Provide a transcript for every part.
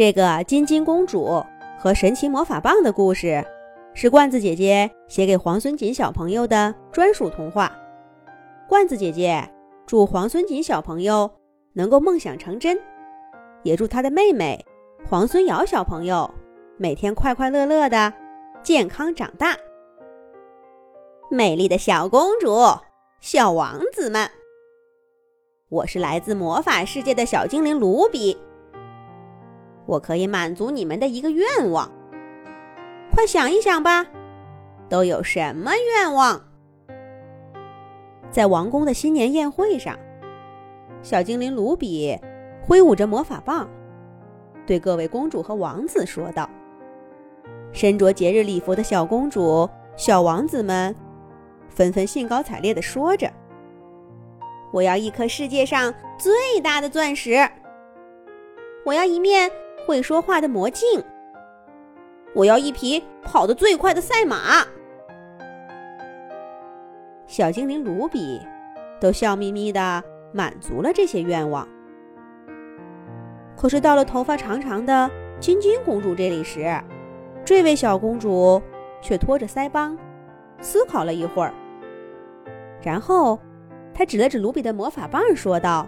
这个金金公主和神奇魔法棒的故事，是罐子姐姐写给黄孙锦小朋友的专属童话。罐子姐姐祝黄孙锦小朋友能够梦想成真，也祝他的妹妹黄孙瑶小朋友每天快快乐乐的健康长大。美丽的小公主、小王子们，我是来自魔法世界的小精灵卢比。我可以满足你们的一个愿望，快想一想吧，都有什么愿望？在王宫的新年宴会上，小精灵卢比挥舞着魔法棒，对各位公主和王子说道：“身着节日礼服的小公主、小王子们纷纷兴高采烈地说着：‘我要一颗世界上最大的钻石！我要一面……’”会说话的魔镜，我要一匹跑得最快的赛马。小精灵卢比都笑眯眯的满足了这些愿望。可是到了头发长长的金金公主这里时，这位小公主却拖着腮帮，思考了一会儿，然后她指了指卢比的魔法棒，说道：“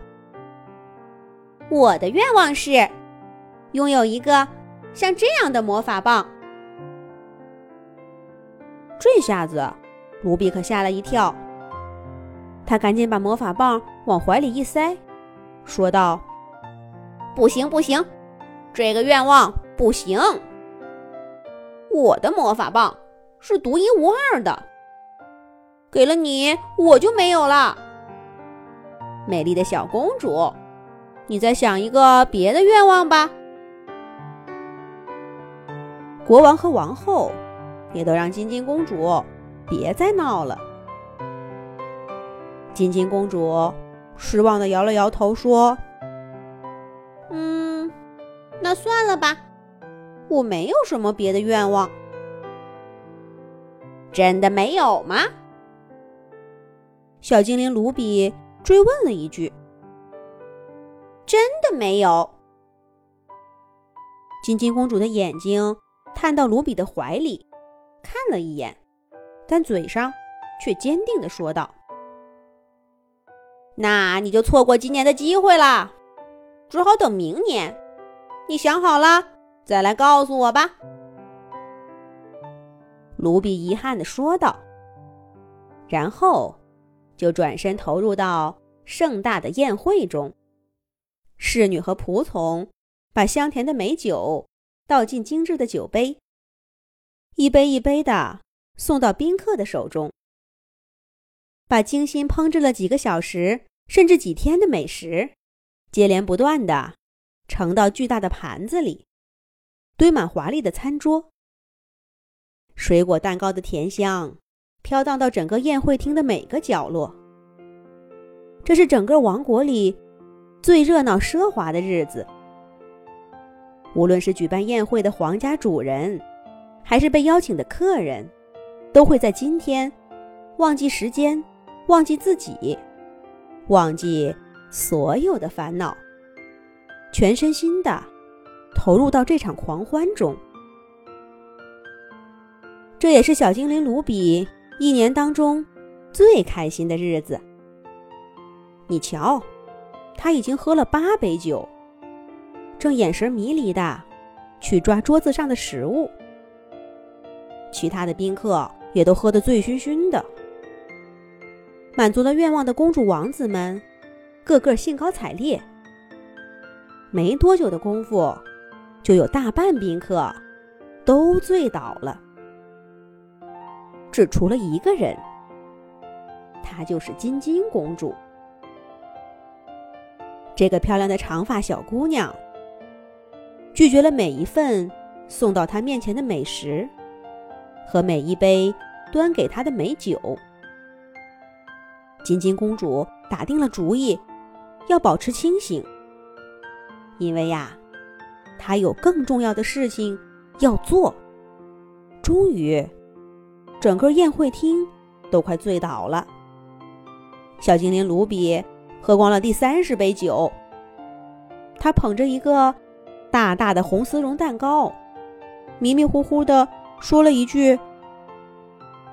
我的愿望是。”拥有一个像这样的魔法棒，这下子卢比可吓了一跳。他赶紧把魔法棒往怀里一塞，说道：“不行，不行，这个愿望不行。我的魔法棒是独一无二的，给了你我就没有了。美丽的小公主，你再想一个别的愿望吧。”国王和王后也都让金金公主别再闹了。金金公主失望的摇了摇头，说：“嗯，那算了吧，我没有什么别的愿望。”真的没有吗？小精灵卢比追问了一句：“真的没有？”金金公主的眼睛。探到卢比的怀里，看了一眼，但嘴上却坚定地说道：“那你就错过今年的机会了，只好等明年。你想好了再来告诉我吧。”卢比遗憾地说道，然后就转身投入到盛大的宴会中。侍女和仆从把香甜的美酒。倒进精致的酒杯，一杯一杯的送到宾客的手中。把精心烹制了几个小时甚至几天的美食，接连不断的盛到巨大的盘子里，堆满华丽的餐桌。水果蛋糕的甜香飘荡到整个宴会厅的每个角落。这是整个王国里最热闹奢华的日子。无论是举办宴会的皇家主人，还是被邀请的客人，都会在今天忘记时间，忘记自己，忘记所有的烦恼，全身心的投入到这场狂欢中。这也是小精灵卢比一年当中最开心的日子。你瞧，他已经喝了八杯酒。正眼神迷离的去抓桌子上的食物，其他的宾客也都喝得醉醺醺的。满足了愿望的公主王子们，个个兴高采烈。没多久的功夫，就有大半宾客都醉倒了，只除了一个人，她就是金金公主。这个漂亮的长发小姑娘。拒绝了每一份送到他面前的美食，和每一杯端给他的美酒。金金公主打定了主意，要保持清醒，因为呀，她有更重要的事情要做。终于，整个宴会厅都快醉倒了。小精灵卢比喝光了第三十杯酒，他捧着一个。大大的红丝绒蛋糕，迷迷糊糊的说了一句：“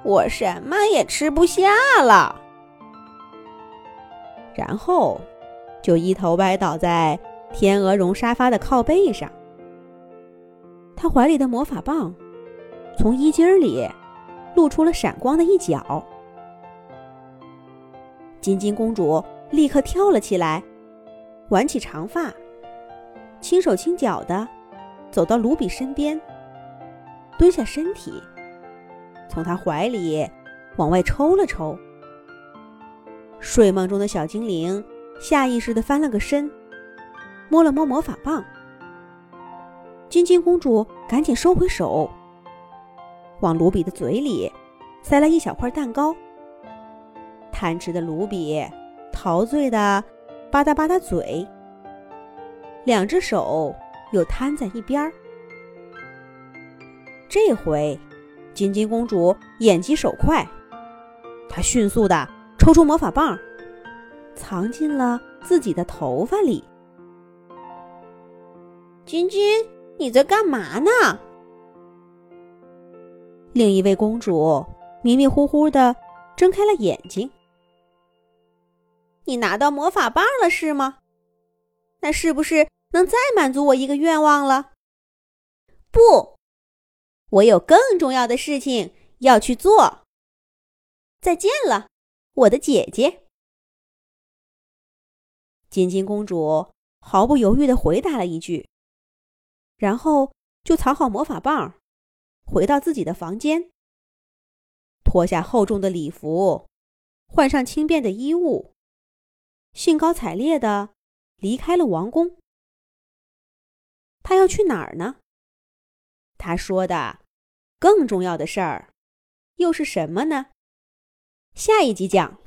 我什么也吃不下了。”然后就一头歪倒在天鹅绒沙发的靠背上。他怀里的魔法棒从衣襟里露出了闪光的一角。金金公主立刻跳了起来，挽起长发，轻手轻脚的走到卢比身边，蹲下身体，从他怀里往外抽了抽。睡梦中的小精灵下意识的翻了个身，摸了摸魔法棒。金金公主赶紧收回手，往卢比的嘴里塞了一小块蛋糕。贪吃的卢比陶醉的吧嗒吧嗒嘴，两只手又摊在一边儿。这回，金金公主眼疾手快，她迅速的抽出魔法棒，藏进了自己的头发里。金金，你在干嘛呢？另一位公主迷迷糊糊的睁开了眼睛。你拿到魔法棒了是吗？那是不是能再满足我一个愿望了？不，我有更重要的事情要去做。再见了，我的姐姐。金金公主毫不犹豫的回答了一句，然后就藏好魔法棒，回到自己的房间，脱下厚重的礼服，换上轻便的衣物。兴高采烈的离开了王宫。他要去哪儿呢？他说的更重要的事儿又是什么呢？下一集讲。